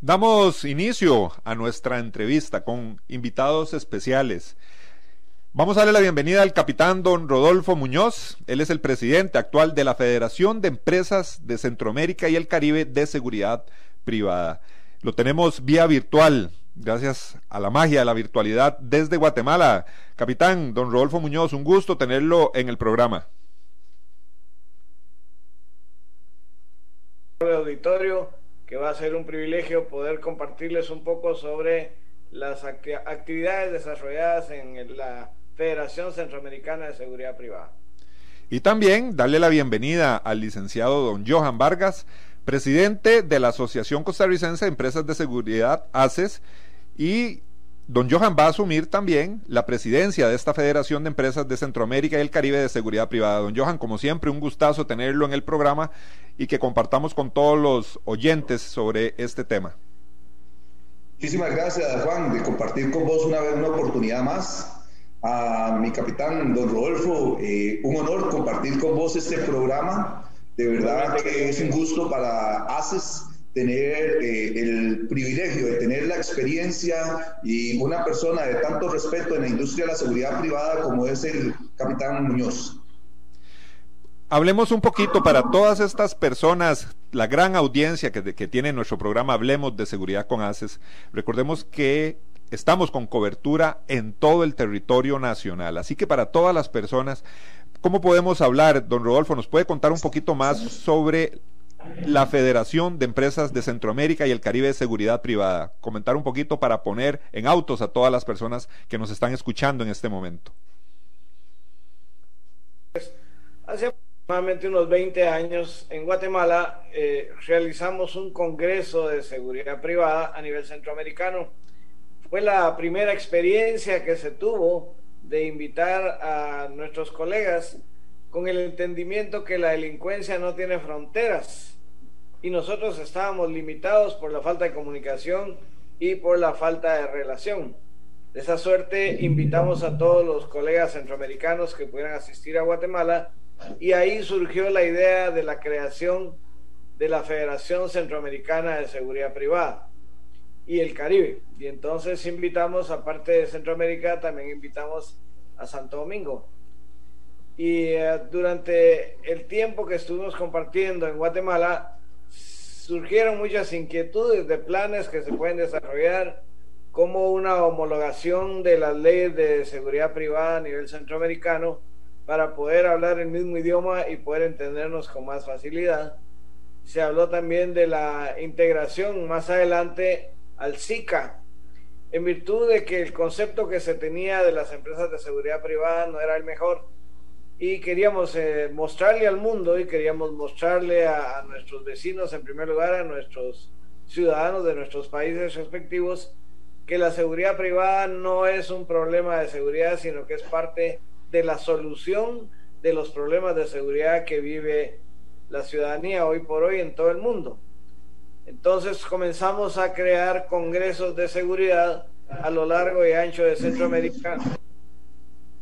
Damos inicio a nuestra entrevista con invitados especiales. Vamos a darle la bienvenida al capitán don Rodolfo Muñoz. Él es el presidente actual de la Federación de Empresas de Centroamérica y el Caribe de Seguridad Privada. Lo tenemos vía virtual, gracias a la magia de la virtualidad desde Guatemala. Capitán don Rodolfo Muñoz, un gusto tenerlo en el programa. Auditorio, que va a ser un privilegio poder compartirles un poco sobre las actividades desarrolladas en la Federación Centroamericana de Seguridad Privada. Y también darle la bienvenida al licenciado don Johan Vargas, presidente de la Asociación Costarricense de Empresas de Seguridad, ACES, y Don Johan va a asumir también la presidencia de esta Federación de Empresas de Centroamérica y el Caribe de Seguridad Privada. Don Johan, como siempre, un gustazo tenerlo en el programa y que compartamos con todos los oyentes sobre este tema. Muchísimas gracias, Juan, de compartir con vos una vez una oportunidad más. A mi capitán, don Rodolfo, eh, un honor compartir con vos este programa. De verdad que es un gusto para ACES tener eh, el privilegio de tener la experiencia y una persona de tanto respeto en la industria de la seguridad privada como es el capitán Muñoz. Hablemos un poquito para todas estas personas, la gran audiencia que, que tiene nuestro programa Hablemos de Seguridad con ACES. Recordemos que estamos con cobertura en todo el territorio nacional. Así que para todas las personas, ¿cómo podemos hablar? Don Rodolfo, ¿nos puede contar un poquito más sobre la Federación de Empresas de Centroamérica y el Caribe de Seguridad Privada. Comentar un poquito para poner en autos a todas las personas que nos están escuchando en este momento. Hace aproximadamente unos 20 años en Guatemala eh, realizamos un congreso de seguridad privada a nivel centroamericano. Fue la primera experiencia que se tuvo de invitar a nuestros colegas con el entendimiento que la delincuencia no tiene fronteras y nosotros estábamos limitados por la falta de comunicación y por la falta de relación. De esa suerte invitamos a todos los colegas centroamericanos que pudieran asistir a Guatemala y ahí surgió la idea de la creación de la Federación Centroamericana de Seguridad Privada y el Caribe. Y entonces invitamos, aparte de Centroamérica, también invitamos a Santo Domingo. Y eh, durante el tiempo que estuvimos compartiendo en Guatemala, surgieron muchas inquietudes de planes que se pueden desarrollar, como una homologación de las leyes de seguridad privada a nivel centroamericano para poder hablar el mismo idioma y poder entendernos con más facilidad. Se habló también de la integración más adelante al SICA, en virtud de que el concepto que se tenía de las empresas de seguridad privada no era el mejor y queríamos eh, mostrarle al mundo y queríamos mostrarle a, nuestros vecinos, en primer lugar, a nuestros ciudadanos de nuestros países respectivos, que la seguridad privada no es un problema de seguridad, sino que es parte de la solución de los problemas de seguridad que vive la ciudadanía hoy por hoy en todo el mundo. Entonces comenzamos a crear congresos de seguridad a lo largo y ancho de Centroamérica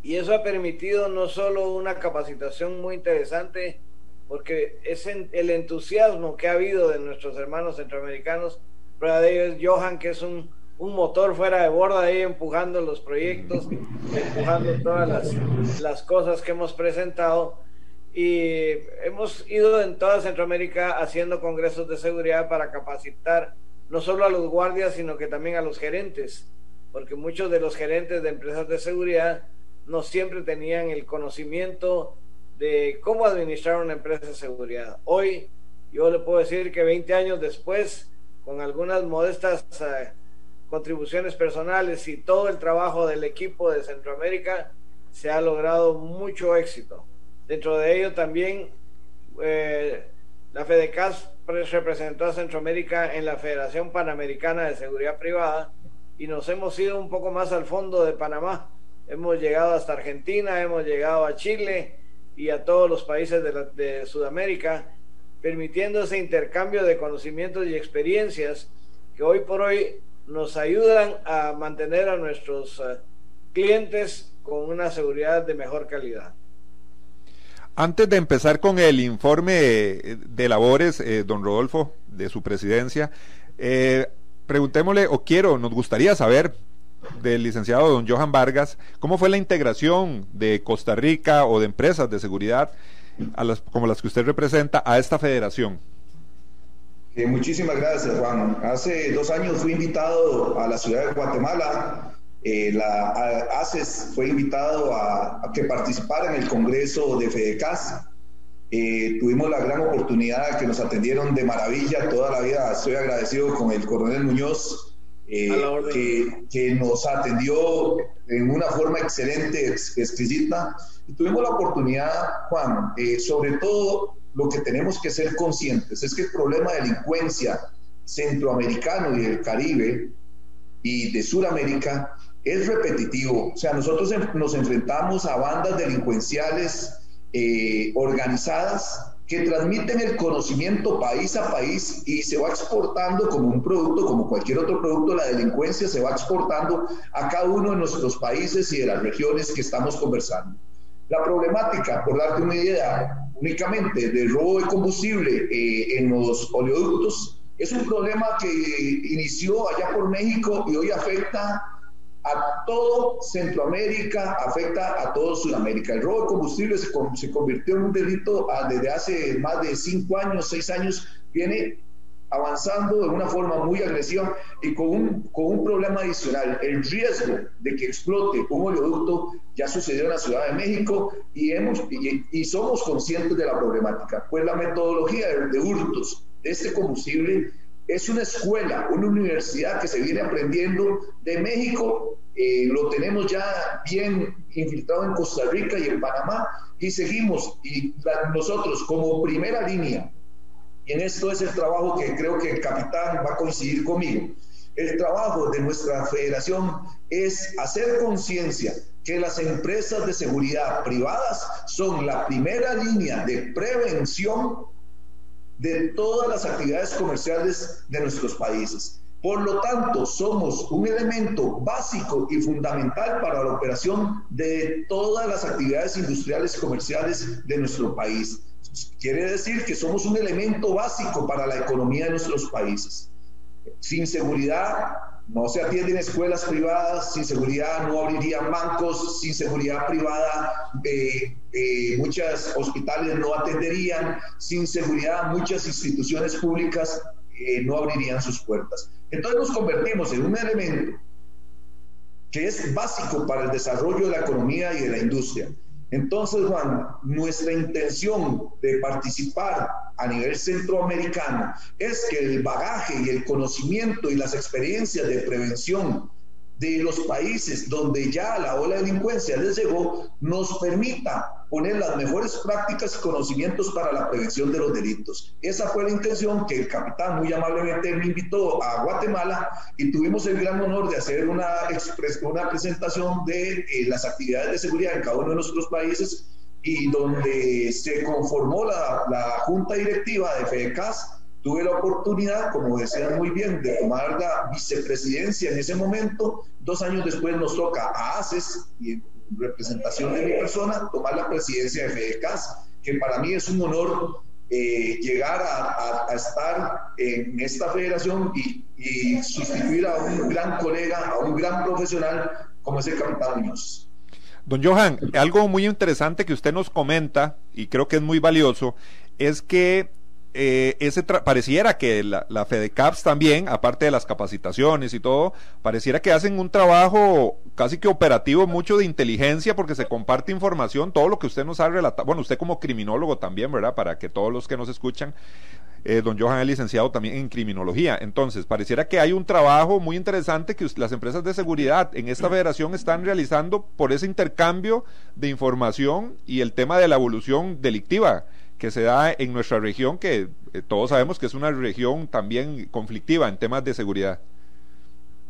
y eso ha permitido no solo una capacitación muy interesante, porque es el entusiasmo que ha habido de nuestros hermanos centroamericanos, prueba de ello es Johan, que es un, un motor fuera de borda ahí empujando los proyectos, empujando todas las, las cosas que hemos presentado. Y hemos ido en toda Centroamérica haciendo congresos de seguridad para capacitar no solo a los guardias, sino que también a los gerentes, porque muchos de los gerentes de empresas de seguridad no siempre tenían el conocimiento de cómo administrar una empresa de seguridad. Hoy yo le puedo decir que 20 años después, con algunas modestas eh, contribuciones personales y todo el trabajo del equipo de Centroamérica, se ha logrado mucho éxito. Dentro de ello también eh, la FEDECAS representó a Centroamérica en la Federación Panamericana de Seguridad Privada y nos hemos ido un poco más al fondo de Panamá. Hemos llegado hasta Argentina, hemos llegado a Chile y a todos los países de, Sudamérica, permitiendo ese intercambio de conocimientos y experiencias que hoy por hoy nos ayudan a mantener a nuestros uh, clientes con una seguridad de mejor calidad. Antes de empezar con el informe de labores, eh, don Rodolfo, de su presidencia, eh, preguntémosle, o quiero, nos gustaría saber del licenciado don Johan Vargas, cómo fue la integración de Costa Rica o de empresas de seguridad a las, como las que usted representa a esta federación. Eh, muchísimas gracias, Juan. Hace dos años fui invitado a la ciudad de Guatemala. Eh, la ACES fue invitado a, que participara en el Congreso de FEDECAS. Eh, tuvimos la gran oportunidad que nos atendieron de maravilla toda la vida. Estoy agradecido con el coronel Muñoz, que, que, nos atendió en una forma excelente, exquisita. Y tuvimos la oportunidad, Juan, sobre todo lo que tenemos que ser conscientes es que el problema de delincuencia centroamericano y del Caribe y de Sudamérica es repetitivo. O sea, nosotros nos enfrentamos a bandas delincuenciales eh, organizadas que transmiten el conocimiento país a país y se va exportando como un producto, como cualquier otro producto, la delincuencia se va exportando a cada uno de nuestros países y de las regiones que estamos conversando. La problemática, por darte una idea, únicamente del robo de combustible eh, en los oleoductos es un problema que inició allá por México y hoy afecta a todo Centroamérica, afecta a todo Sudamérica. El robo de combustible se, se convirtió en un delito ah, desde hace más de cinco años, seis años, viene avanzando de una forma muy agresiva y con un, con un problema adicional. El riesgo de que explote un oleoducto ya sucedió en la Ciudad de México y, hemos, y, somos conscientes de la problemática. Pues la metodología de, hurtos de este combustible es una escuela, una universidad que se viene aprendiendo de México, eh, lo tenemos ya bien infiltrado en Costa Rica y en Panamá y seguimos y nosotros como primera línea y en esto es el trabajo que creo que el capitán va a coincidir conmigo. El trabajo de nuestra federación es hacer conciencia que las empresas de seguridad privadas son la primera línea de prevención de todas las actividades comerciales de nuestros países. Por lo tanto, somos un elemento básico y fundamental para la operación de todas las actividades industriales y comerciales de nuestro país. Quiere decir que somos un elemento básico para la economía de nuestros países. Sin seguridad no se atienden escuelas privadas, sin seguridad no abrirían bancos, sin seguridad privada eh, eh, muchos hospitales no atenderían, sin seguridad muchas instituciones públicas eh, no abrirían sus puertas. Entonces nos convertimos en un elemento que es básico para el desarrollo de la economía y de la industria. Entonces, Juan, nuestra intención de participar a nivel centroamericano es que el bagaje y el conocimiento y las experiencias de prevención de los países donde ya la ola de delincuencia les llegó, nos permita poner las mejores prácticas y conocimientos para la prevención de los delitos. Esa fue la intención que el capitán muy amablemente me invitó a Guatemala y tuvimos el gran honor de hacer una, una presentación de eh, las actividades de seguridad en cada uno de nuestros países y donde se conformó la, la junta directiva de FEDECAS Tuve la oportunidad, como decían muy bien, de tomar la vicepresidencia en ese momento. Dos años después nos toca a ACES y representación de mi persona tomar la presidencia de FEDECAS, que para mí es un honor eh, llegar a, estar en esta federación y, y, sustituir a un gran colega, a un gran profesional como es el capitán Muñoz. Don Johan, algo muy interesante que usted nos comenta y creo que es muy valioso es que eh, ese pareciera que la, la, FEDECAPS también, aparte de las capacitaciones y todo, pareciera que hacen un trabajo casi que operativo, mucho de inteligencia, porque se comparte información, todo lo que usted nos ha relatado, bueno, usted como criminólogo también, ¿verdad? Para que todos los que nos escuchan, Eh, don Johan es licenciado también en criminología. Entonces, pareciera que hay un trabajo muy interesante que las empresas de seguridad en esta federación están realizando por ese intercambio de información y el tema de la evolución delictiva que se da en nuestra región, que eh, todos sabemos que es una región también conflictiva en temas de seguridad.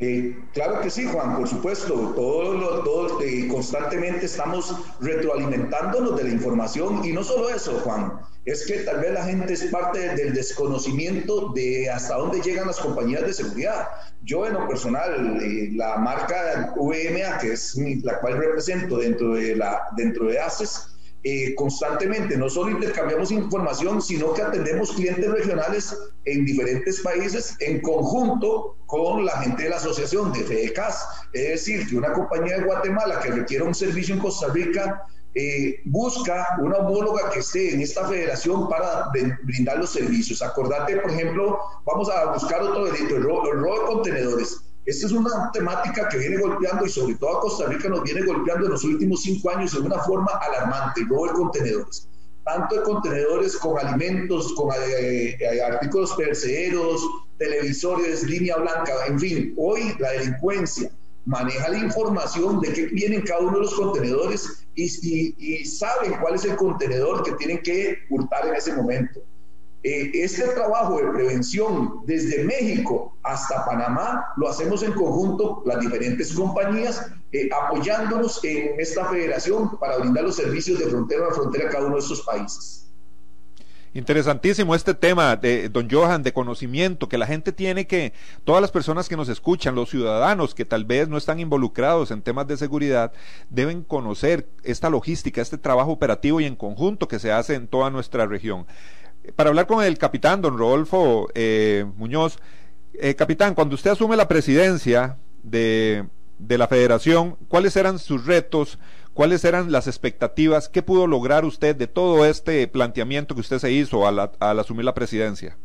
Eh, claro que sí, Juan, por supuesto. Todos todo, eh, constantemente estamos retroalimentándonos de la información y no solo eso, Juan, es que tal vez la gente es parte del desconocimiento de hasta dónde llegan las compañías de seguridad. Yo en lo personal, la marca VMA, que es la cual represento dentro de, la, dentro de ACES, eh, constantemente no solo intercambiamos información, sino que atendemos clientes regionales en diferentes países en conjunto con la gente de la asociación de FEDECAS. Es decir, que una compañía de Guatemala que requiera un servicio en Costa Rica eh, busca una homóloga que esté en esta federación para brindar los servicios. Acordate, por ejemplo, vamos a buscar otro delito, el robo de contenedores esta es una temática que viene golpeando y sobre todo a Costa Rica nos viene golpeando en los últimos cinco años de una forma alarmante, robo de contenedores. Tanto de contenedores con alimentos, con eh, eh, artículos perceros, televisores, línea blanca, en fin, hoy la delincuencia maneja la información de qué vienen cada uno de los contenedores y, y saben cuál es el contenedor que tienen que hurtar en ese momento. Eh, este trabajo de prevención desde México hasta Panamá lo hacemos en conjunto las diferentes compañías, eh, apoyándonos en esta federación para brindar los servicios de frontera a frontera a cada uno de estos países. Interesantísimo este tema de don Johan, de conocimiento, que la gente tiene que, todas las personas que nos escuchan, los ciudadanos que tal vez no están involucrados en temas de seguridad, deben conocer esta logística, este trabajo operativo y en conjunto que se hace en toda nuestra región para hablar con el capitán, don Rodolfo eh, Muñoz. Eh, capitán, cuando usted asume la presidencia de, la federación, ¿cuáles eran sus retos? ¿Cuáles eran las expectativas? ¿Qué pudo lograr usted de todo este planteamiento que usted se hizo al, asumir la presidencia?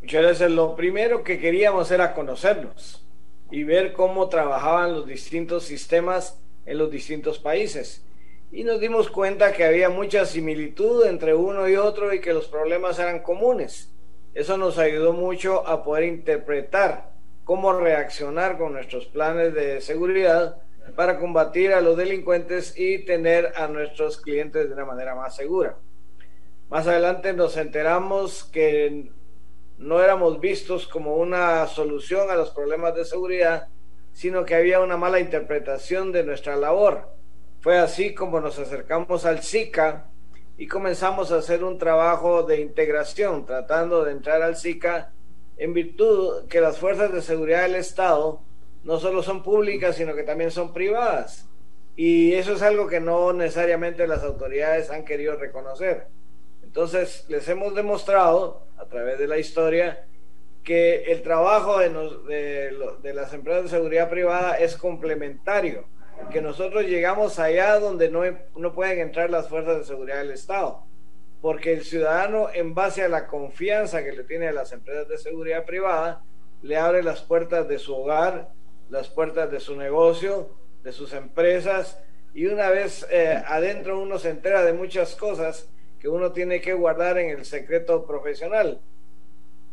Muchas gracias. Lo primero que queríamos era conocernos y ver cómo trabajaban los distintos sistemas en los distintos países y nos dimos cuenta que había mucha similitud entre uno y otro y que los problemas eran comunes. Eso nos ayudó mucho a poder interpretar cómo reaccionar con nuestros planes de seguridad para combatir a los delincuentes y tener a nuestros clientes de una manera más segura. Más adelante nos enteramos que no éramos vistos como una solución a los problemas de seguridad, sino que había una mala interpretación de nuestra labor fue así como nos acercamos al SICA y comenzamos a hacer un trabajo de integración, tratando de entrar al SICA en virtud que las fuerzas de seguridad del Estado no solo son públicas, sino que también son privadas. Y eso es algo que no necesariamente las autoridades han querido reconocer. Entonces, les hemos demostrado a través de la historia que el trabajo de, las empresas de seguridad privada es complementario que nosotros llegamos allá donde no, no pueden entrar las fuerzas de seguridad del Estado, porque el ciudadano, en base a la confianza que le tiene a las empresas de seguridad privada, le abre las puertas de su hogar, las puertas de su negocio, de sus empresas, y una vez eh, adentro uno se entera de muchas cosas que uno tiene que guardar en el secreto profesional.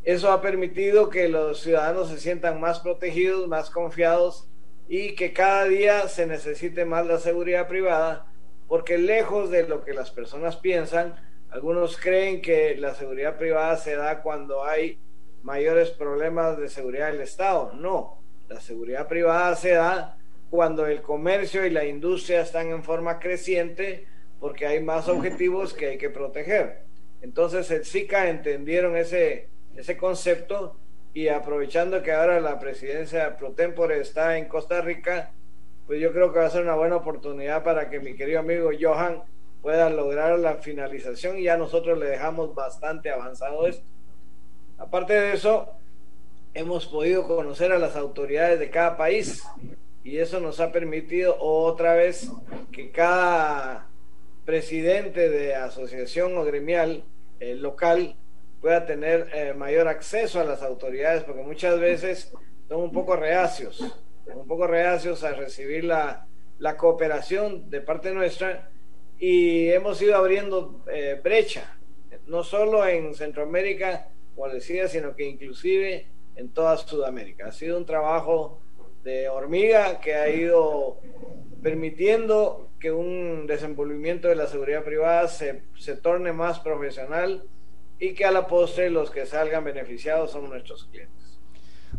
Eso ha permitido que los ciudadanos se sientan más protegidos, más confiados y que cada día se necesite más la seguridad privada, porque lejos de lo que las personas piensan, algunos creen que la seguridad privada se da cuando hay mayores problemas de seguridad del Estado. No, la seguridad privada se da cuando el comercio y la industria están en forma creciente porque hay más objetivos que hay que proteger. Entonces el SICA entendieron ese, ese concepto y aprovechando que ahora la presidencia pro tempore está en Costa Rica, pues yo creo que va a ser una buena oportunidad para que mi querido amigo Johan pueda lograr la finalización y ya nosotros le dejamos bastante avanzado esto. Aparte de eso, hemos podido conocer a las autoridades de cada país y eso nos ha permitido otra vez que cada presidente de asociación o gremial eh, local pueda tener eh, mayor acceso a las autoridades, porque muchas veces son un poco reacios, un poco reacios a recibir la, la cooperación de parte nuestra y hemos ido abriendo eh, brecha. no solo en Centroamérica, como decía, sino que inclusive en toda Sudamérica. Ha sido un trabajo de hormiga que ha ido permitiendo que un desenvolvimiento de la seguridad privada se, se torne más profesional y que a la postre los que salgan beneficiados son nuestros clientes.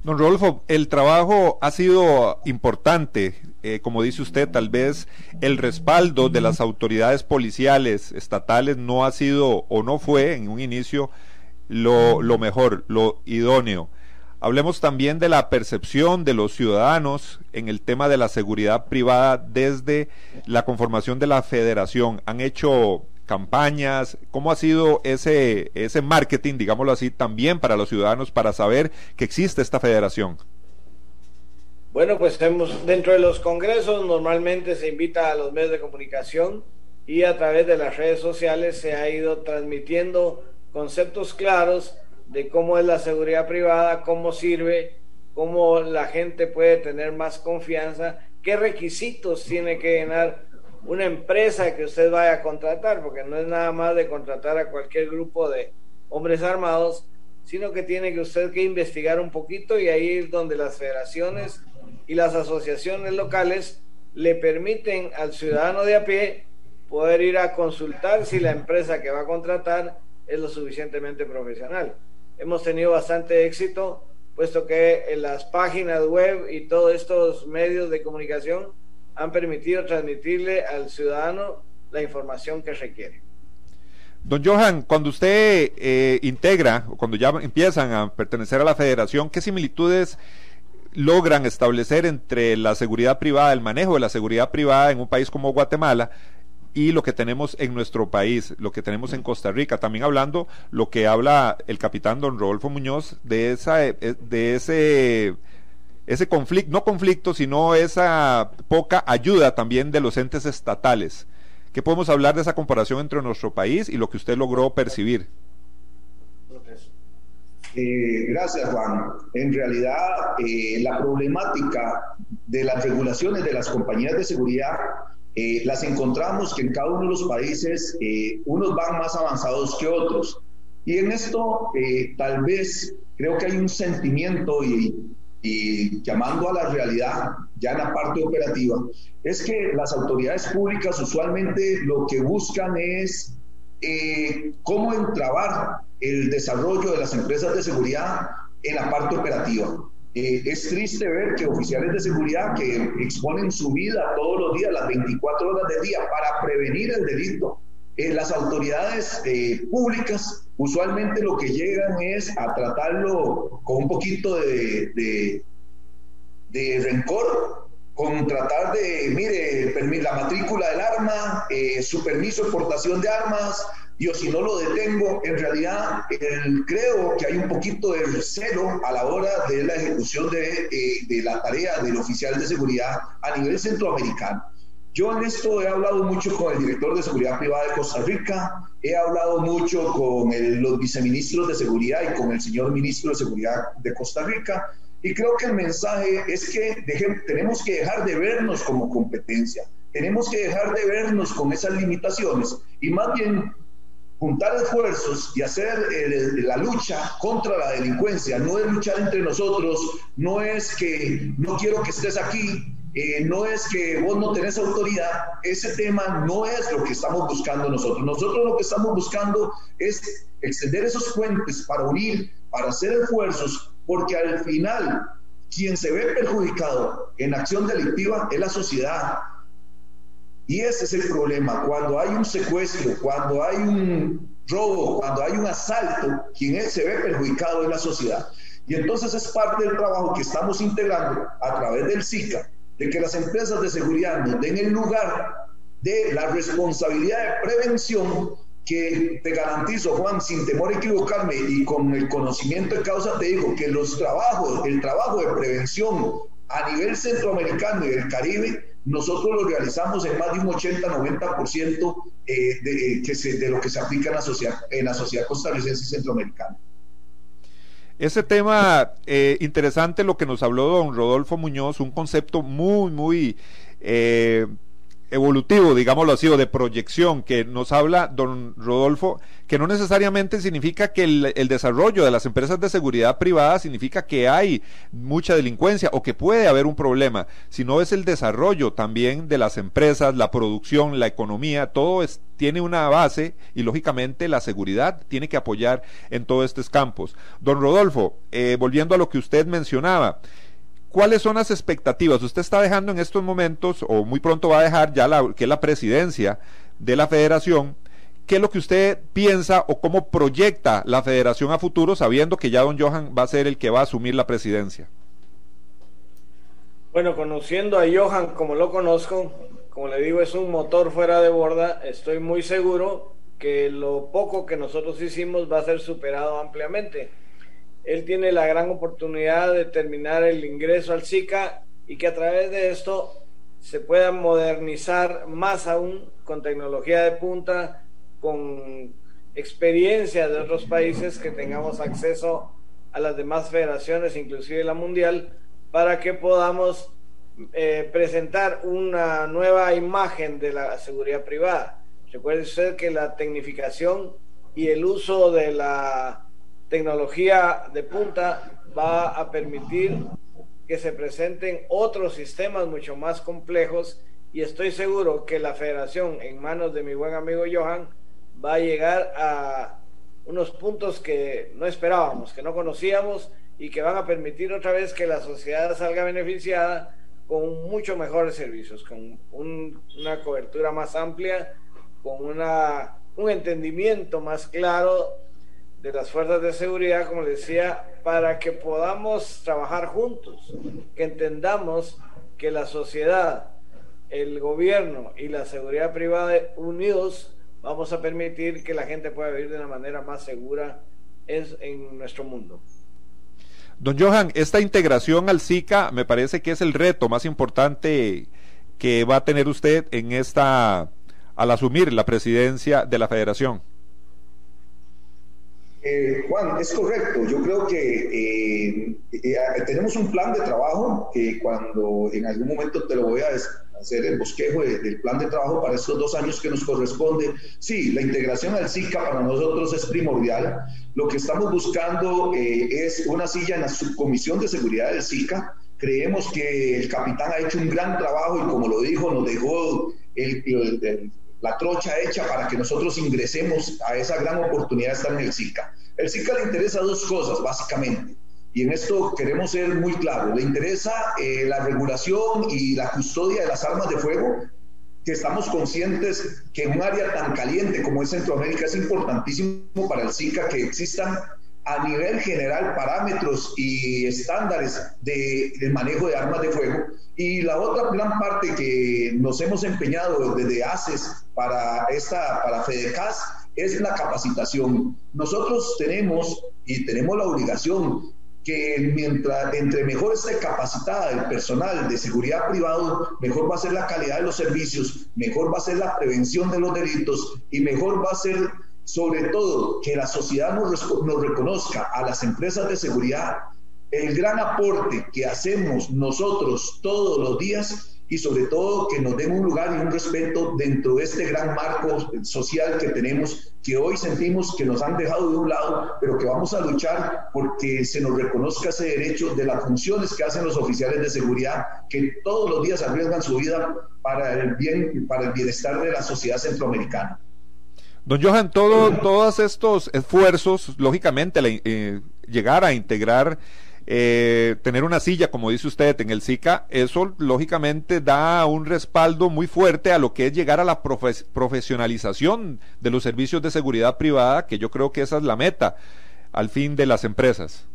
Don Rodolfo, el trabajo ha sido importante, eh, como dice usted, tal vez el respaldo de las autoridades policiales estatales no ha sido o no fue en un inicio lo, lo mejor, lo idóneo. Hablemos también de la percepción de los ciudadanos en el tema de la seguridad privada desde la conformación de la federación. Han hecho campañas, cómo ha sido ese, ese marketing, digámoslo así, también para los ciudadanos para saber que existe esta federación. Bueno, pues hemos, dentro de los congresos normalmente se invita a los medios de comunicación y a través de las redes sociales se ha ido transmitiendo conceptos claros de cómo es la seguridad privada, cómo sirve, cómo la gente puede tener más confianza, qué requisitos tiene que llenar una empresa que usted vaya a contratar, porque no es nada más de contratar a cualquier grupo de hombres armados, sino que tiene que usted que investigar un poquito y ahí es donde las federaciones y las asociaciones locales le permiten al ciudadano de a pie poder ir a consultar si la empresa que va a contratar es lo suficientemente profesional. Hemos tenido bastante éxito, puesto que en las páginas web y todos estos medios de comunicación han permitido transmitirle al ciudadano la información que requiere. Don Johan, cuando usted eh, integra o cuando ya empiezan a pertenecer a la federación, ¿qué similitudes logran establecer entre la seguridad privada, el manejo de la seguridad privada en un país como Guatemala y lo que tenemos en nuestro país, lo que tenemos en Costa Rica. También hablando lo que habla el capitán don Rodolfo Muñoz de esa eh, de ese ese conflicto, no conflicto, sino esa poca ayuda también de los entes estatales. ¿Qué podemos hablar de esa comparación entre nuestro país y lo que usted logró percibir? Eh, gracias, Juan. En realidad, eh, la problemática de las regulaciones de las compañías de seguridad eh, las encontramos que en cada uno de los países eh, unos van más avanzados que otros. Y en esto eh, tal vez creo que hay un sentimiento y, y, llamando a la realidad, ya en la parte operativa, es que las autoridades públicas usualmente lo que buscan es cómo entrabar el desarrollo de las empresas de seguridad en la parte operativa. Eh, es triste ver que oficiales de seguridad que exponen su vida todos los días, las 24 horas del día, para prevenir el delito, eh, las autoridades eh, públicas usualmente lo que llegan es a tratarlo con un poquito de, rencor, con tratar de, mire, la matrícula del arma, su permiso de exportación de armas, yo si no lo detengo, en realidad creo que hay un poquito de celo a la hora de la ejecución de, eh, de, la tarea del oficial de seguridad a nivel centroamericano. Yo en esto he hablado mucho con el director de seguridad privada de Costa Rica, he hablado mucho con los viceministros de seguridad y con el señor ministro de seguridad de Costa Rica, y creo que el mensaje es que tenemos que dejar de vernos como competencia, tenemos que dejar de vernos con esas limitaciones y más bien juntar esfuerzos y hacer eh, la lucha contra la delincuencia. No es luchar entre nosotros, no es que no quiero que estés aquí, eh, no es que vos no tenés autoridad. Ese tema no es lo que estamos buscando nosotros. Nosotros lo que estamos buscando es extender esos puentes para unir, para hacer esfuerzos, porque al final quien se ve perjudicado en acción delictiva es la sociedad y ese es el problema. Cuando hay un secuestro, cuando hay un robo, cuando hay un asalto, quien se ve perjudicado es la sociedad. Y entonces es parte del trabajo que estamos integrando a través del SICA, de que las empresas de seguridad nos den el lugar de la responsabilidad de prevención que te garantizo, Juan, sin temor a equivocarme y con el conocimiento de causa, te digo que los trabajos, el trabajo de prevención a nivel centroamericano y del Caribe nosotros lo realizamos en más de un 80-90% eh, de, eh, que de lo que se aplica en la sociedad, en la sociedad costarricense y centroamericana. Ese tema eh, interesante lo que nos habló don Rodolfo Muñoz, un concepto muy, muy evolutivo, digámoslo así, o de proyección que nos habla don Rodolfo, que no necesariamente significa que el, desarrollo de las empresas de seguridad privada significa que hay mucha delincuencia o que puede haber un problema, sino es el desarrollo también de las empresas, la producción, la economía, todo es, tiene una base y lógicamente la seguridad tiene que apoyar en todos estos campos. Don Rodolfo, eh, volviendo a lo que usted mencionaba, ¿Cuáles son las expectativas? Usted está dejando en estos momentos, o muy pronto va a dejar ya la, que la presidencia de la federación. ¿Qué es lo que usted piensa o cómo proyecta la federación a futuro, sabiendo que ya don Johan va a ser el que va a asumir la presidencia? Bueno, conociendo a Johan como lo conozco, como le digo, es un motor fuera de borda, estoy muy seguro que lo poco que nosotros hicimos va a ser superado ampliamente él tiene la gran oportunidad de terminar el ingreso al SICA y que a través de esto se pueda modernizar más aún con tecnología de punta, con experiencia de otros países que tengamos acceso a las demás federaciones, inclusive la mundial, para que podamos eh, presentar una nueva imagen de la seguridad privada. Recuerde usted que la tecnificación y el uso de la tecnología de punta va a permitir que se presenten otros sistemas mucho más complejos y estoy seguro que la federación en manos de mi buen amigo Johan va a llegar a unos puntos que no esperábamos, que no conocíamos y que van a permitir otra vez que la sociedad salga beneficiada con mucho mejores servicios, con una cobertura más amplia, con una, un entendimiento más claro de las fuerzas de seguridad, como decía, para que podamos trabajar juntos, que entendamos que la sociedad, el gobierno y la seguridad privada unidos vamos a permitir que la gente pueda vivir de una manera más segura en nuestro mundo. Don Johan, esta integración al SICA me parece que es el reto más importante que va a tener usted en esta al asumir la presidencia de la federación. Eh, Juan, es correcto. Yo creo que eh, eh, tenemos un plan de trabajo que cuando en algún momento te lo voy a hacer el bosquejo del plan de trabajo para estos dos años que nos corresponde. Sí, la integración al SICA para nosotros es primordial. Lo que estamos buscando es una silla en la subcomisión de seguridad del SICA. Creemos que el capitán ha hecho un gran trabajo y como lo dijo, nos dejó el la trocha hecha para que nosotros ingresemos a esa gran oportunidad de estar en el SICA. El SICA le interesa dos cosas, básicamente, y en esto queremos ser muy claros. Le interesa eh, la regulación y la custodia de las armas de fuego, que estamos conscientes que en un área tan caliente como es Centroamérica es importantísimo para el SICA que existan a nivel general parámetros y estándares de, manejo de armas de fuego. Y la otra gran parte que nos hemos empeñado desde ACES para, esta, para FEDECAS es la capacitación. Nosotros tenemos y tenemos la obligación que mientras entre mejor esté capacitada el personal de seguridad privado, mejor va a ser la calidad de los servicios, mejor va a ser la prevención de los delitos y mejor va a ser sobre todo que la sociedad nos, reconozca a las empresas de seguridad el gran aporte que hacemos nosotros todos los días y sobre todo que nos den un lugar y un respeto dentro de este gran marco social que tenemos, que hoy sentimos que nos han dejado de un lado, pero que vamos a luchar porque se nos reconozca ese derecho de las funciones que hacen los oficiales de seguridad, que todos los días arriesgan su vida para el bien, para el bienestar de la sociedad centroamericana. Don Johan, todo, todos estos esfuerzos, lógicamente, eh, llegar a integrar, eh, tener una silla, como dice usted, en el SICA, eso lógicamente da un respaldo muy fuerte a lo que es llegar a la profesionalización de los servicios de seguridad privada, que yo creo que esa es la meta al fin de las empresas.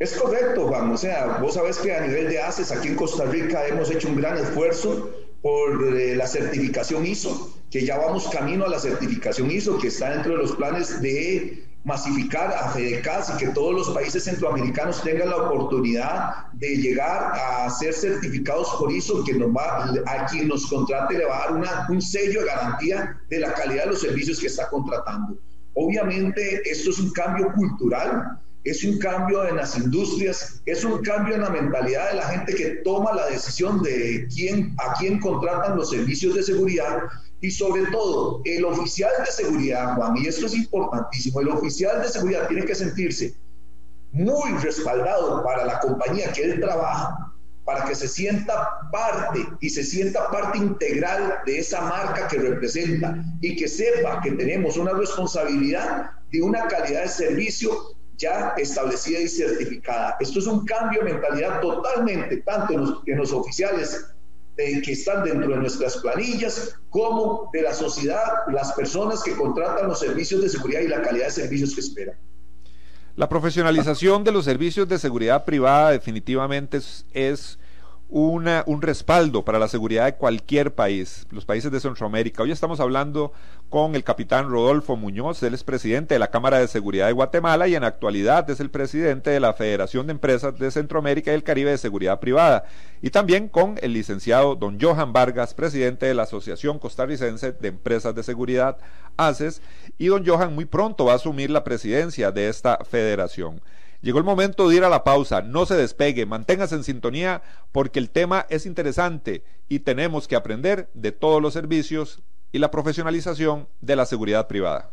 Es correcto, Juan. O sea, vos sabés que a nivel de ACES aquí en Costa Rica hemos hecho un gran esfuerzo por eh, la certificación ISO, que ya vamos camino a la certificación ISO, que está dentro de los planes de masificar a FEDECAS y que todos los países centroamericanos tengan la oportunidad de llegar a ser certificados por ISO, que nos va, a quien nos contrate le va a dar un sello de garantía de la calidad de los servicios que está contratando. Obviamente esto es un cambio cultural es un cambio en las industrias, es un cambio en la mentalidad de la gente que toma la decisión de quién, a quién contratan los servicios de seguridad y sobre todo el oficial de seguridad, Juan, y esto es importantísimo, el oficial de seguridad tiene que sentirse muy respaldado para la compañía que él trabaja, para que se sienta parte y se sienta parte integral de esa marca que representa y que sepa que tenemos una responsabilidad de una calidad de servicio ya establecida y certificada. Esto es un cambio de mentalidad totalmente, tanto en los, oficiales que están dentro de nuestras planillas, como de la sociedad, las personas que contratan los servicios de seguridad y la calidad de servicios que esperan. La profesionalización de los servicios de seguridad privada definitivamente es una, un respaldo para la seguridad de cualquier país, los países de Centroamérica. Hoy estamos hablando con el capitán Rodolfo Muñoz, él es presidente de la Cámara de Seguridad de Guatemala y en actualidad es el presidente de la Federación de Empresas de Centroamérica y el Caribe de Seguridad Privada. Y también con el licenciado don Johan Vargas, presidente de la Asociación Costarricense de Empresas de Seguridad, ACES, y don Johan muy pronto va a asumir la presidencia de esta federación. Llegó el momento de ir a la pausa, no se despegue, manténgase en sintonía porque el tema es interesante y tenemos que aprender de todos los servicios y la profesionalización de la seguridad privada.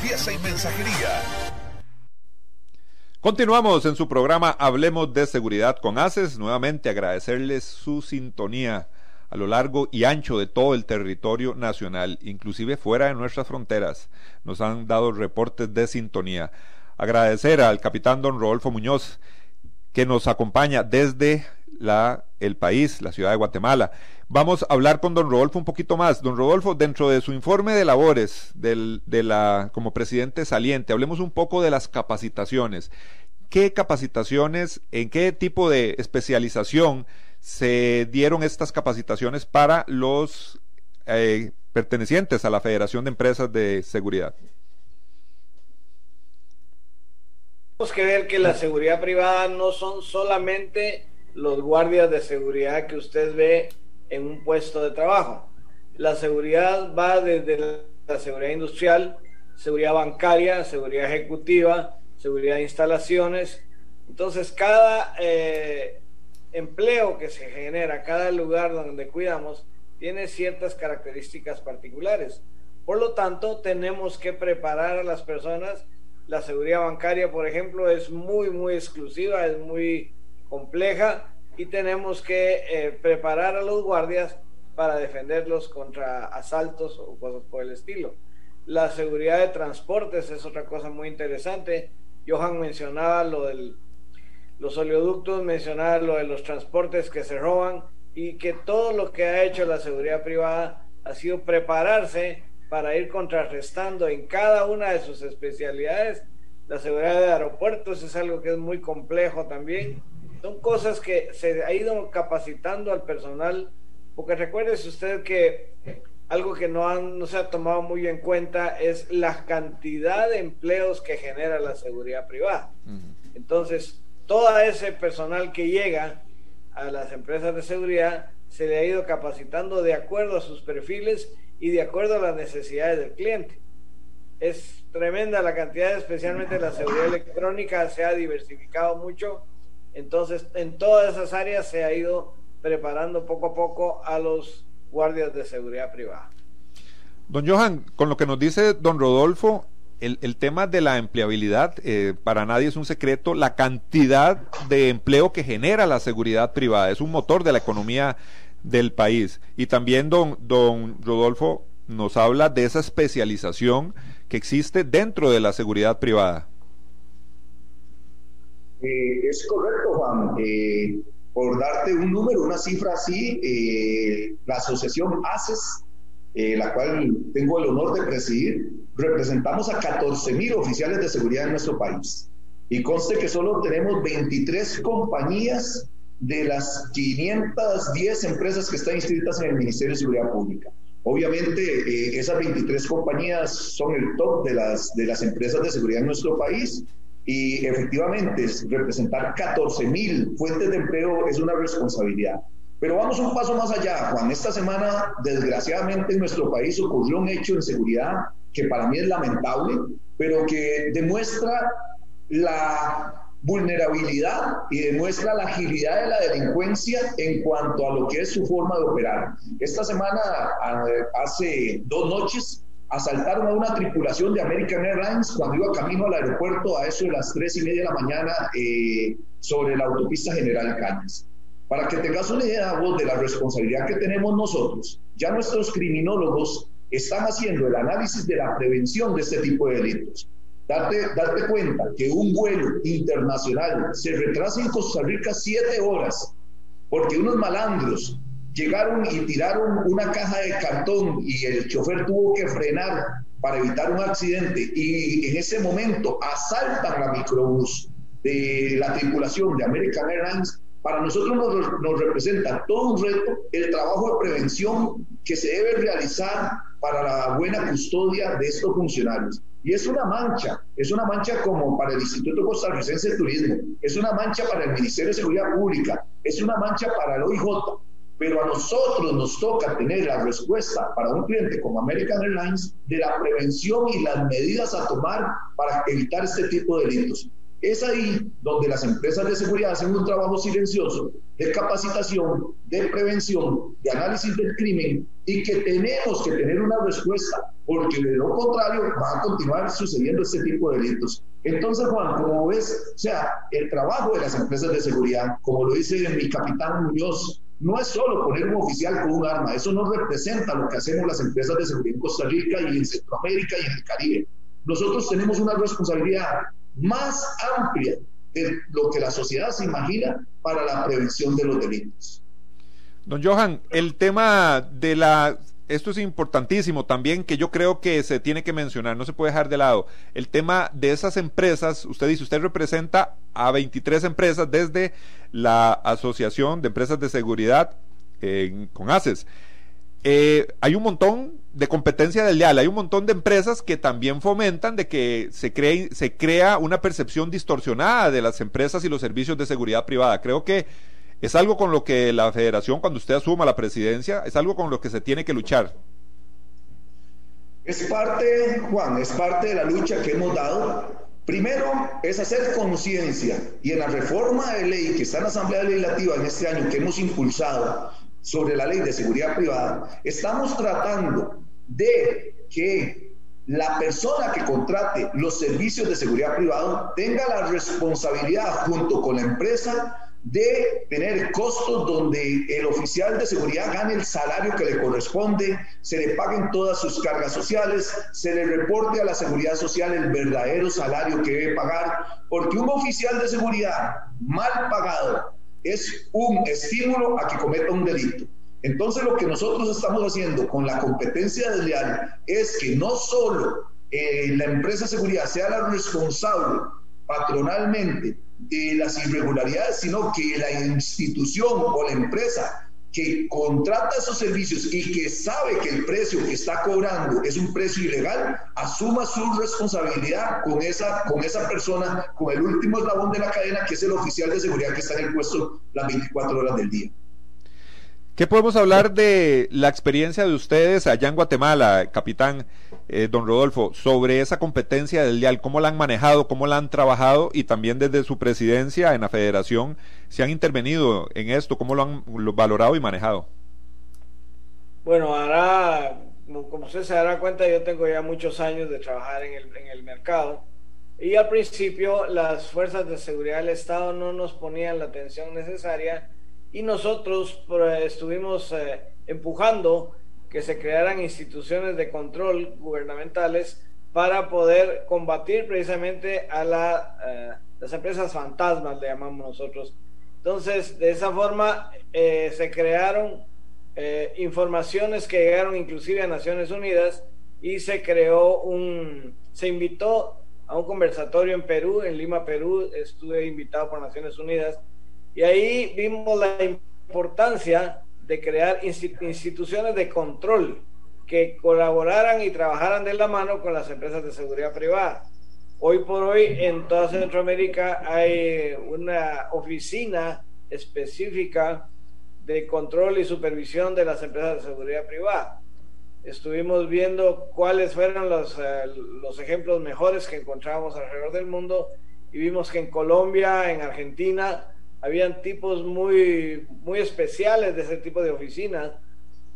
limpieza y mensajería. Continuamos en su programa Hablemos de Seguridad con ACES. Nuevamente agradecerles su sintonía a lo largo y ancho de todo el territorio nacional, inclusive fuera de nuestras fronteras. Nos han dado reportes de sintonía. Agradecer al capitán don Rodolfo Muñoz, que nos acompaña desde la, el país, la ciudad de Guatemala. Vamos a hablar con don Rodolfo un poquito más. Don Rodolfo, dentro de su informe de labores del, de la, como presidente saliente, hablemos un poco de las capacitaciones. ¿Qué capacitaciones, en qué tipo de especialización se dieron estas capacitaciones para los eh, pertenecientes a la Federación de Empresas de Seguridad? Tenemos que ver que la seguridad privada no son solamente los guardias de seguridad que usted ve en un puesto de trabajo. La seguridad va desde la seguridad industrial, seguridad bancaria, seguridad ejecutiva, seguridad de instalaciones. Entonces, cada eh, empleo que se genera, cada lugar donde cuidamos, tiene ciertas características particulares. Por lo tanto, tenemos que preparar a las personas. La seguridad bancaria, por ejemplo, es muy, muy exclusiva, es muy compleja y tenemos que eh, preparar a los guardias para defenderlos contra asaltos o cosas por el estilo. La seguridad de transportes es otra cosa muy interesante. Johan mencionaba lo de los oleoductos, mencionaba lo de los transportes que se roban y que todo lo que ha hecho la seguridad privada ha sido prepararse para ir contrarrestando en cada una de sus especialidades. La seguridad de aeropuertos es algo que es muy complejo también son cosas que se ha ido capacitando al personal, porque recuérdese usted que algo que no, han, no se ha tomado muy en cuenta es la cantidad de empleos que genera la seguridad privada. Entonces, todo ese personal que llega a las empresas de seguridad se le ha ido capacitando de acuerdo a sus perfiles y de acuerdo a las necesidades del cliente. Es tremenda la cantidad, especialmente la seguridad electrónica, se ha diversificado mucho entonces, en todas esas áreas se ha ido preparando poco a poco a los guardias de seguridad privada. Don Johan, con lo que nos dice don Rodolfo, el, tema de la empleabilidad eh, para nadie es un secreto. La cantidad de empleo que genera la seguridad privada es un motor de la economía del país. Y también don, don Rodolfo nos habla de esa especialización que existe dentro de la seguridad privada. Eh, es correcto, Juan. Eh, por darte un número, una cifra así, eh, la asociación ACES, la cual tengo el honor de presidir, representamos a 14 mil oficiales de seguridad en nuestro país. Y conste que solo tenemos 23 compañías de las 510 empresas que están inscritas en el Ministerio de Seguridad Pública. Obviamente, eh, esas 23 compañías son el top de las, de las empresas de seguridad en nuestro país y efectivamente representar 14 mil fuentes de empleo es una responsabilidad. Pero vamos un paso más allá, Juan. Esta semana, desgraciadamente, en nuestro país ocurrió un hecho en seguridad que para mí es lamentable, pero que demuestra la vulnerabilidad y demuestra la agilidad de la delincuencia en cuanto a lo que es su forma de operar. Esta semana, hace dos noches, asaltaron a una tripulación de American Airlines cuando iba camino al aeropuerto a eso de las tres y media de la mañana eh, sobre la autopista General Cañas. Para que tengas una idea vos de la responsabilidad que tenemos nosotros, ya nuestros criminólogos están haciendo el análisis de la prevención de este tipo de delitos. Date, date cuenta que un vuelo internacional se retrasa en Costa Rica siete horas porque unos malandros llegaron y tiraron una caja de cartón y el chofer tuvo que frenar para evitar un accidente. Y en ese momento asaltan la microbús de la tripulación de American Airlines, para nosotros nos, nos, representa todo un reto el trabajo de prevención que se debe realizar para la buena custodia de estos funcionarios. Y es una mancha, es una mancha como para el Instituto Costarricense de Turismo, es una mancha para el Ministerio de Seguridad Pública, es una mancha para el OIJ, pero a nosotros nos toca tener la respuesta para un cliente como American Airlines de la prevención y las medidas a tomar para evitar este tipo de delitos. Es ahí donde las empresas de seguridad hacen un trabajo silencioso de capacitación, de prevención, de análisis del crimen y que tenemos que tener una respuesta, porque de lo contrario va a continuar sucediendo este tipo de delitos. Entonces, Juan, como ves, o sea, el trabajo de las empresas de seguridad, como lo dice mi capitán Muñoz, no es solo poner un oficial con un arma, eso no representa lo que hacemos las empresas de seguridad en Costa Rica y en Centroamérica y en el Caribe. Nosotros tenemos una responsabilidad más amplia de lo que la sociedad se imagina para la prevención de los delitos. Don Johan, el tema de la esto es importantísimo también que yo creo que se tiene que mencionar, no se puede dejar de lado. El tema de esas empresas, usted dice, usted representa a 23 empresas desde la Asociación de Empresas de Seguridad con ACES. Eh, hay un montón de competencia desleal, hay un montón de empresas que también fomentan de que se, cree, se crea una percepción distorsionada de las empresas y los servicios de seguridad privada. Creo que es algo con lo que la federación, cuando usted asuma la presidencia, es algo con lo que se tiene que luchar. Es parte, Juan, es parte de la lucha que hemos dado. Primero es hacer conciencia y en la reforma de ley que está en la Asamblea Legislativa en este año que hemos impulsado sobre la ley de seguridad privada, estamos tratando de que la persona que contrate los servicios de seguridad privada tenga la responsabilidad junto con la empresa de tener costos donde el oficial de seguridad gane el salario que le corresponde, se le paguen todas sus cargas sociales, se le reporte a la seguridad social el verdadero salario que debe pagar, porque un oficial de seguridad mal pagado es un estímulo a que cometa un delito. Entonces lo que nosotros estamos haciendo con la competencia desleal es que no solo eh, la empresa de seguridad sea la responsable patronalmente de las irregularidades, sino que la institución o la empresa que contrata esos servicios y que sabe que el precio que está cobrando es un precio ilegal, asuma su responsabilidad con esa, con esa persona, con el último eslabón de la cadena, que es el oficial de seguridad que está en el puesto las 24 horas del día. ¿Qué podemos hablar de la experiencia de ustedes allá en Guatemala, capitán eh, don Rodolfo, sobre esa competencia del dial? ¿Cómo la han manejado, cómo la han trabajado y también desde su presidencia en la federación, si han intervenido en esto, cómo lo han valorado y manejado? Bueno, ahora, como usted se dará cuenta, yo tengo ya muchos años de trabajar en el, mercado y al principio las fuerzas de seguridad del Estado no nos ponían la atención necesaria y nosotros pues, estuvimos eh, empujando que se crearan instituciones de control gubernamentales para poder combatir precisamente a la, eh, las empresas fantasmas, le llamamos nosotros. Entonces, de esa forma eh, se crearon informaciones que llegaron inclusive a Naciones Unidas y se creó un, se invitó a un conversatorio en Perú, en Lima, Perú, estuve invitado por Naciones Unidas, y ahí vimos la importancia de crear instituciones de control que colaboraran y trabajaran de la mano con las empresas de seguridad privada. Hoy por hoy en toda Centroamérica hay una oficina específica de control y supervisión de las empresas de seguridad privada estuvimos viendo cuáles fueron los, eh, los ejemplos mejores que encontrábamos alrededor del mundo y vimos que en Colombia, en Argentina, habían tipos muy, muy especiales de ese tipo de oficinas,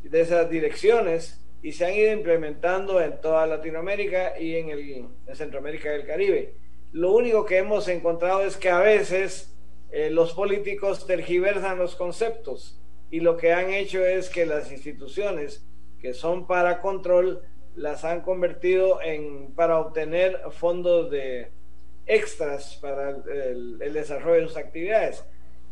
de esas direcciones, y se han ido implementando en toda Latinoamérica y en, el, Centroamérica y el Caribe. Lo único que hemos encontrado es que a veces eh, los políticos tergiversan los conceptos y lo que han hecho es que las instituciones que son para control las han convertido en para obtener fondos de extras para el, desarrollo de sus actividades.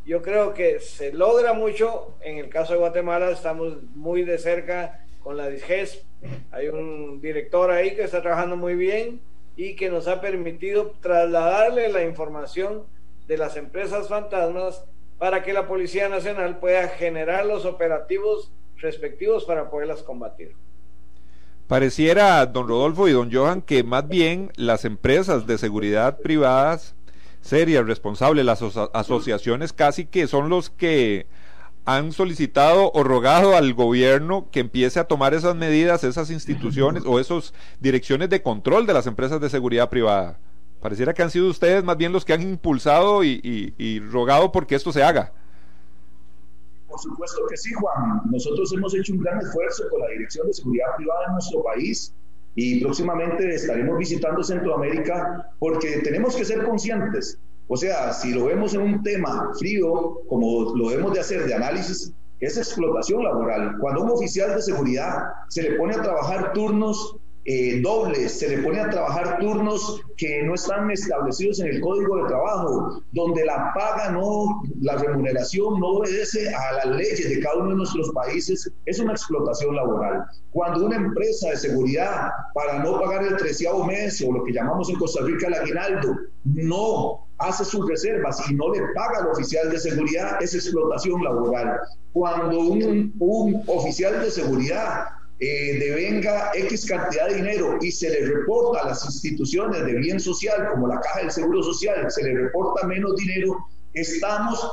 Yo creo que se logra mucho. En el caso de Guatemala estamos muy de cerca con la DIGES. Hay un director ahí que está trabajando muy bien y que nos ha permitido trasladarle la información de las empresas fantasmas para que la Policía Nacional pueda generar los operativos respectivos para poderlas combatir. Pareciera, don Rodolfo y don Johan, que más bien las empresas de seguridad privadas serias, responsables, las asociaciones casi que son los que han solicitado o rogado al gobierno que empiece a tomar esas medidas, esas instituciones o esas direcciones de control de las empresas de seguridad privada. Pareciera que han sido ustedes más bien los que han impulsado y, y rogado porque esto se haga. Por supuesto que sí, Juan. Nosotros hemos hecho un gran esfuerzo con la Dirección de Seguridad Privada en nuestro país y próximamente estaremos visitando Centroamérica porque tenemos que ser conscientes. O sea, si lo vemos en un tema frío, como lo debemos de hacer de análisis, es explotación laboral. Cuando un oficial de seguridad se le pone a trabajar turnos eh, dobles, se le pone a trabajar turnos que no están establecidos en el código de trabajo, donde la paga no, la remuneración no obedece a las leyes de cada uno de nuestros países, es una explotación laboral. Cuando una empresa de seguridad, para no pagar el treceavo mes o lo que llamamos en Costa Rica el aguinaldo, no hace sus reservas y no le paga al oficial de seguridad, es explotación laboral. Cuando un, un oficial de seguridad eh, devenga X cantidad de dinero y se le reporta a las instituciones de bien social, como la Caja del Seguro Social, se le reporta menos dinero, estamos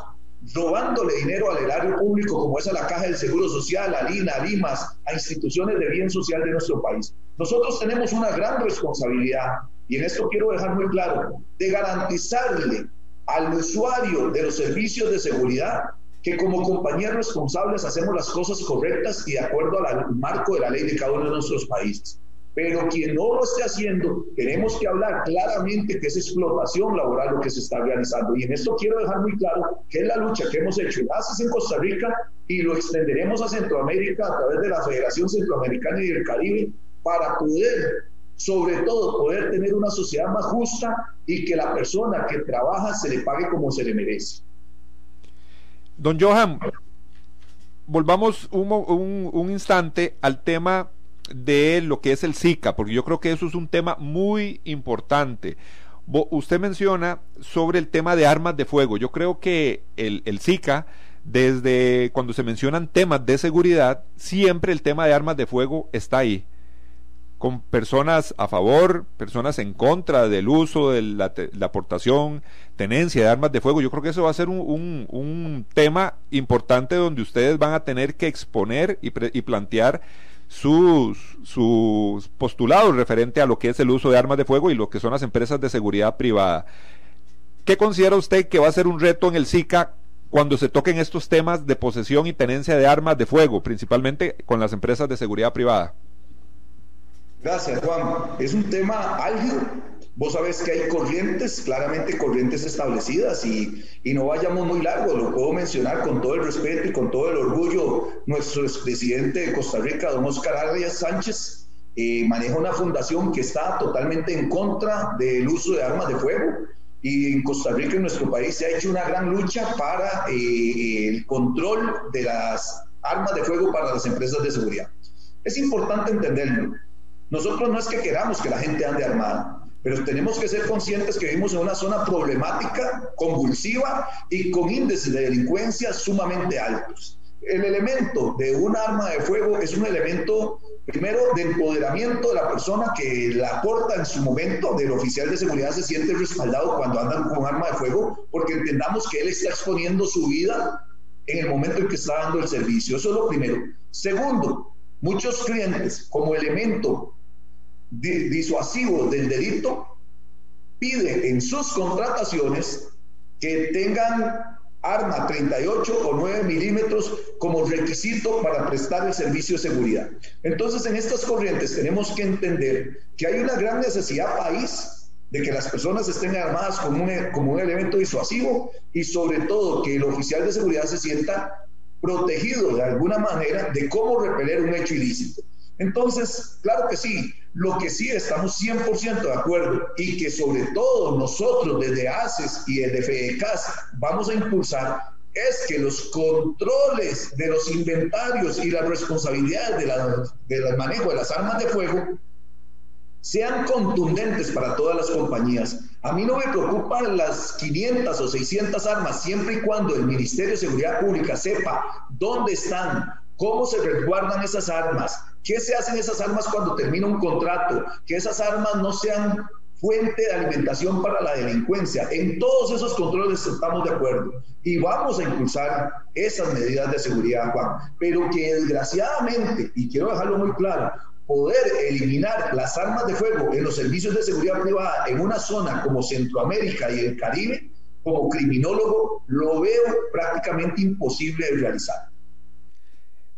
robándole dinero al erario público, como es a la Caja del Seguro Social, a Lina, a Limas, a instituciones de bien social de nuestro país. Nosotros tenemos una gran responsabilidad, y en esto quiero dejar muy claro, de garantizarle al usuario de los servicios de seguridad que como compañías responsables hacemos las cosas correctas y de acuerdo al marco de la ley de cada uno de nuestros países. Pero quien no lo esté haciendo, tenemos que hablar claramente que es explotación laboral lo que se está realizando. Y en esto quiero dejar muy claro que es la lucha que hemos hecho en en Costa Rica y lo extenderemos a Centroamérica a través de la Federación Centroamericana y del Caribe para poder sobre todo poder tener una sociedad más justa y que la persona que trabaja se le pague como se le merece. Don Johan, volvamos un, un, instante al tema de lo que es el Zika, porque yo creo que eso es un tema muy importante. Usted menciona sobre el tema de armas de fuego. Yo creo que el, el Zika, desde cuando se mencionan temas de seguridad, siempre el tema de armas de fuego está ahí con personas a favor, personas en contra del uso de la, aportación, tenencia de armas de fuego. Yo creo que eso va a ser un, tema importante donde ustedes van a tener que exponer y, y plantear sus, sus postulados referente a lo que es el uso de armas de fuego y lo que son las empresas de seguridad privada. ¿Qué considera usted que va a ser un reto en el SICA cuando se toquen estos temas de posesión y tenencia de armas de fuego, principalmente con las empresas de seguridad privada? Gracias, Juan. Es un tema álgido. Vos sabés que hay corrientes, claramente corrientes establecidas y, y, no vayamos muy largo, lo puedo mencionar con todo el respeto y con todo el orgullo. Nuestro expresidente de Costa Rica, don Oscar Arias Sánchez, eh, maneja una fundación que está totalmente en contra del uso de armas de fuego. Y en Costa Rica, en nuestro país, se ha hecho una gran lucha para eh, el control de las armas de fuego para las empresas de seguridad. Es importante entenderlo. Nosotros no es que queramos que la gente ande armada. pero tenemos que ser conscientes que vivimos en una zona problemática, convulsiva y con índices de delincuencia sumamente altos. El elemento de un arma de fuego es un elemento, primero, de empoderamiento de la persona que la aporta en su momento, del oficial de seguridad se siente respaldado cuando andan con arma de fuego, porque entendamos que él está exponiendo su vida en el momento en que está dando el servicio. Eso es lo primero. Segundo, muchos clientes, como elemento disuasivo del delito, piden en sus contrataciones que tengan arma 38 o 9 milímetros como requisito para prestar el servicio de seguridad. Entonces, en estas corrientes tenemos que entender que hay una gran necesidad país de que las personas estén armadas como un, como un elemento disuasivo y sobre todo que el oficial de seguridad se sienta protegido de alguna manera de cómo repeler un hecho ilícito. Entonces, claro que sí, lo que sí estamos 100% de acuerdo y que sobre todo nosotros desde ACES y el FECAS vamos a impulsar es que los controles de los inventarios y las responsabilidades de la, del manejo de las armas de fuego sean contundentes para todas las compañías. A mí no me preocupan las 500 o 600 armas siempre y cuando el Ministerio de Seguridad Pública sepa dónde están, cómo se resguardan esas armas, qué se hacen esas armas cuando termina un contrato, que esas armas no sean fuente de alimentación para la delincuencia. En todos esos controles estamos de acuerdo y vamos a impulsar esas medidas de seguridad, Juan. Pero que desgraciadamente, y quiero dejarlo muy claro, poder eliminar las armas de fuego en los servicios de seguridad privada en una zona como Centroamérica y el Caribe, como criminólogo, lo veo prácticamente imposible de realizar.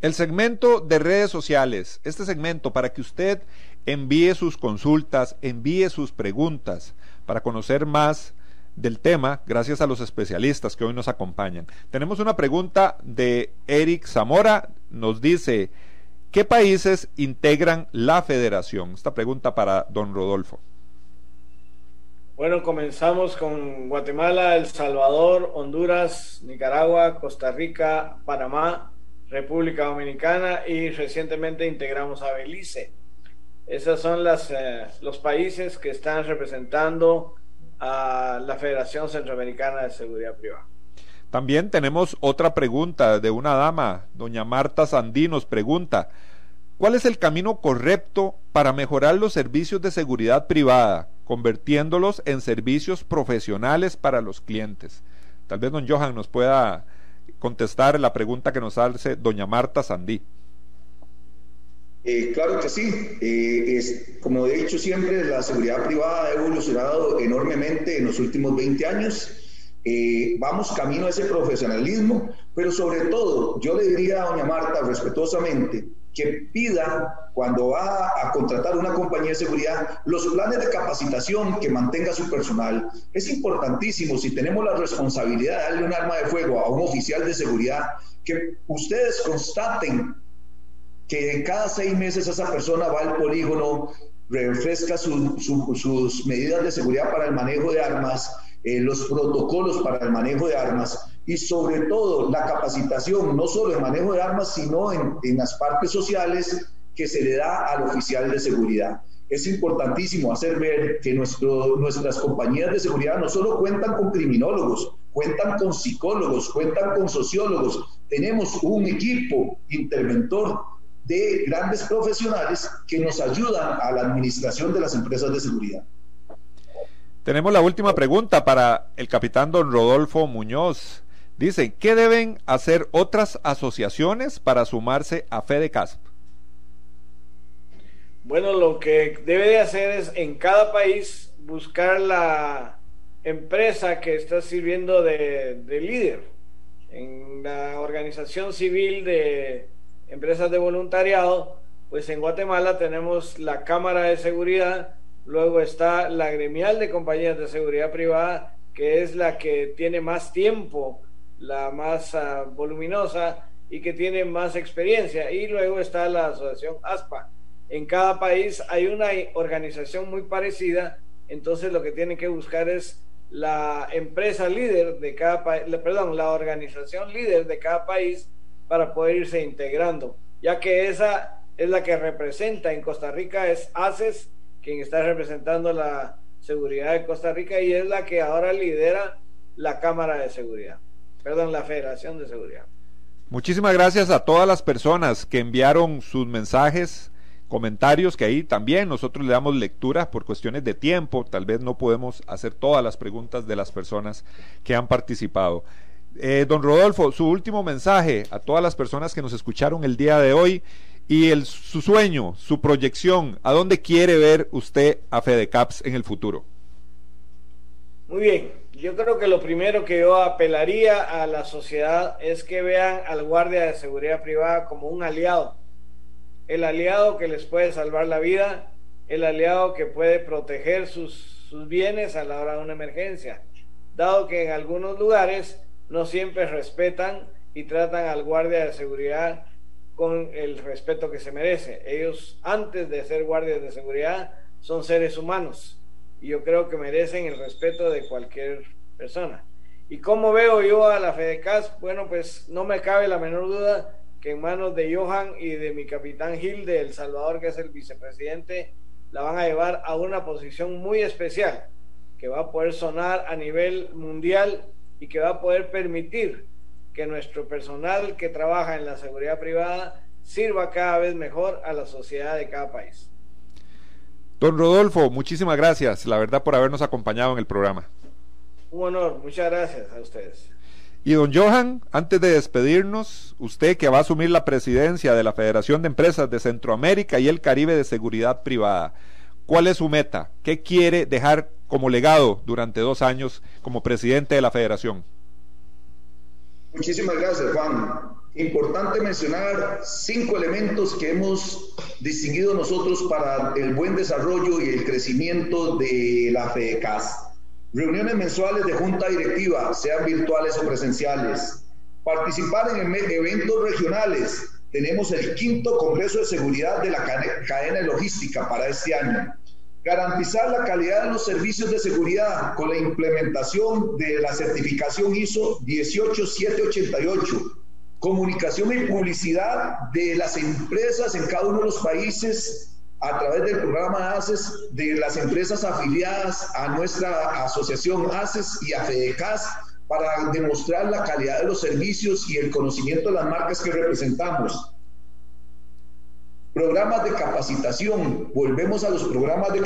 El segmento de redes sociales, este segmento para que usted envíe sus consultas, envíe sus preguntas para conocer más del tema, gracias a los especialistas que hoy nos acompañan. Tenemos una pregunta de Eric Zamora, nos dice, ¿qué países integran la federación? Esta pregunta para don Rodolfo. Bueno, comenzamos con Guatemala, El Salvador, Honduras, Nicaragua, Costa Rica, Panamá, República Dominicana y recientemente integramos a Belice. Esos son eh, los países que están representando a la Federación Centroamericana de Seguridad Privada. También tenemos otra pregunta de una dama, doña Marta Sandí nos pregunta, ¿cuál es el camino correcto para mejorar los servicios de seguridad privada, convirtiéndolos en servicios profesionales para los clientes? Tal vez don Johan nos pueda contestar la pregunta que nos hace doña Marta Sandí. Eh, claro que sí. Eh, como he dicho siempre, la seguridad privada ha evolucionado enormemente en los últimos 20 años. Eh, vamos camino a ese profesionalismo, pero sobre todo, yo le diría a doña Marta respetuosamente, que pida cuando va a contratar una compañía de seguridad los planes de capacitación que mantenga su personal. Es importantísimo si tenemos la responsabilidad de darle un arma de fuego a un oficial de seguridad, que ustedes constaten que cada seis meses esa persona va al polígono, refresca sus medidas de seguridad para el manejo de armas, eh, los protocolos para el manejo de armas y sobre todo la capacitación, no solo en manejo de armas, sino en, en las partes sociales que se le da al oficial de seguridad. Es importantísimo hacer ver que nuestro, nuestras compañías de seguridad no solo cuentan con criminólogos, cuentan con psicólogos, cuentan con sociólogos. Tenemos un equipo interventor de grandes profesionales que nos ayudan a la administración de las empresas de seguridad. Tenemos la última pregunta para el capitán don Rodolfo Muñoz. Dice, ¿qué deben hacer otras asociaciones para sumarse a FedeCasp? Bueno, lo que debe de hacer es en cada país buscar la empresa que está sirviendo de líder. En la organización civil de empresas de voluntariado, pues en Guatemala tenemos la Cámara de Seguridad, Luego está la gremial de compañías de seguridad privada, que es la que tiene más tiempo, la más uh, voluminosa y que tiene más experiencia. Y luego está la asociación ASPA. En cada país hay una organización muy parecida, entonces lo que tienen que buscar es la empresa líder de cada país, perdón, la organización líder de cada país para poder irse integrando, ya que esa es la que representa en Costa Rica es ACES quien está representando la seguridad de Costa Rica y es la que ahora lidera la Cámara de Seguridad, perdón, la Federación de Seguridad. Muchísimas gracias a todas las personas que enviaron sus mensajes, comentarios, que ahí también nosotros le damos lectura por cuestiones de tiempo, tal vez no podemos hacer todas las preguntas de las personas que han participado. Eh, don Rodolfo, su último mensaje a todas las personas que nos escucharon el día de hoy y el, su sueño, su proyección, ¿a dónde quiere ver usted a FedeCaps en el futuro? Muy bien, yo creo que lo primero que yo apelaría a la sociedad es que vean al guardia de seguridad privada como un aliado, el aliado que les puede salvar la vida, el aliado que puede proteger sus, sus bienes a la hora de una emergencia, dado que en algunos lugares no siempre respetan y tratan al guardia de seguridad con el respeto que se merece. Ellos, antes de ser guardias de seguridad, son seres humanos y yo creo que merecen el respeto de cualquier persona. ¿Y cómo veo yo a la FEDECAS? Bueno, pues no me cabe la menor duda que en manos de Johan y de mi capitán Gil de El Salvador, que es el vicepresidente, la van a llevar a una posición muy especial, que va a poder sonar a nivel mundial y que va a poder permitir que nuestro personal que trabaja en la seguridad privada sirva cada vez mejor a la sociedad de cada país. Don Rodolfo, muchísimas gracias, la verdad, por habernos acompañado en el programa. Un honor, muchas gracias a ustedes. Y don Johan, antes de despedirnos, usted que va a asumir la presidencia de la Federación de Empresas de Centroamérica y el Caribe de Seguridad Privada, ¿cuál es su meta? ¿Qué quiere dejar como legado durante dos años como presidente de la Federación? Muchísimas gracias, Juan. Importante mencionar cinco elementos que hemos distinguido nosotros para el buen desarrollo y el crecimiento de la FEDECAS. Reuniones mensuales de junta directiva, sean virtuales o presenciales. Participar en eventos regionales. Tenemos el quinto Congreso de Seguridad de la Cadena Logística para este año garantizar la calidad de los servicios de seguridad con la implementación de la certificación ISO 18788, comunicación y publicidad de las empresas en cada uno de los países a través del programa ACES de las empresas afiliadas a nuestra asociación ACES y a FEDECAS para demostrar la calidad de los servicios y el conocimiento de las marcas que representamos Programas de capacitación. Volvemos a los programas de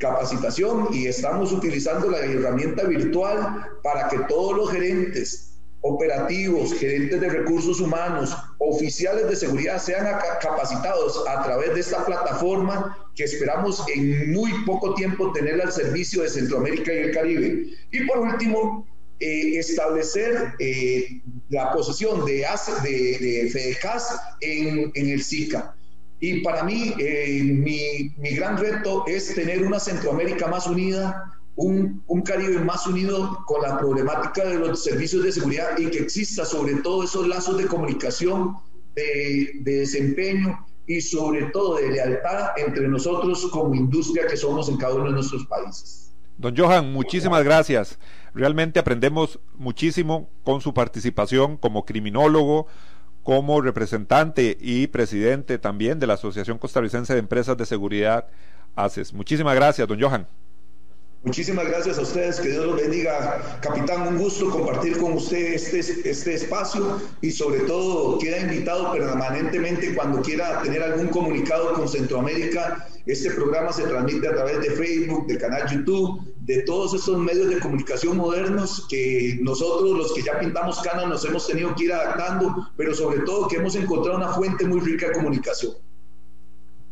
capacitación y estamos utilizando la herramienta virtual para que todos los gerentes operativos, gerentes de recursos humanos, oficiales de seguridad sean capacitados a través de esta plataforma que esperamos en muy poco tiempo tener al servicio de Centroamérica y el Caribe. Y por último, eh, establecer eh, la posición de, FEDECAS en, el SICA. Y para mí, eh, mi, gran reto es tener una Centroamérica más unida, un, Caribe más unido con la problemática de los servicios de seguridad y que exista sobre todo esos lazos de comunicación, de, de desempeño y sobre todo de lealtad entre nosotros como industria que somos en cada uno de nuestros países. Don Johan, muchísimas gracias. Realmente aprendemos muchísimo con su participación como criminólogo, como representante y presidente también de la Asociación Costarricense de Empresas de Seguridad ACES. Muchísimas gracias, don Johan. Muchísimas gracias a ustedes, que Dios los bendiga. Capitán, un gusto compartir con usted este, este espacio y sobre todo queda invitado permanentemente cuando quiera tener algún comunicado con Centroamérica. Este programa se transmite a través de Facebook, del canal YouTube, de todos estos medios de comunicación modernos que nosotros los que ya pintamos canas nos hemos tenido que ir adaptando, pero sobre todo que hemos encontrado una fuente muy rica de comunicación.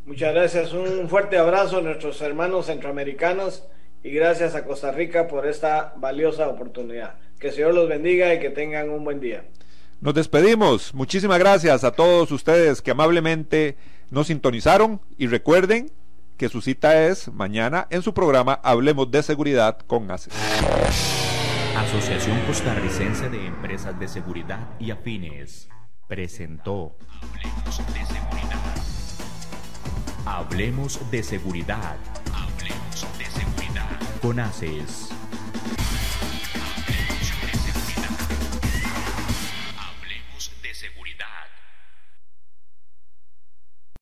Muchas gracias, un fuerte abrazo a nuestros hermanos centroamericanos y gracias a Costa Rica por esta valiosa oportunidad. Que el Señor los bendiga y que tengan un buen día. Nos despedimos. Muchísimas gracias a todos ustedes que amablemente nos sintonizaron y recuerden que su cita es mañana en su programa Hablemos de Seguridad con ACES. Asociación Costarricense de Empresas de Seguridad y Afines presentó Hablemos de Seguridad. Hablemos de Seguridad. Hablemos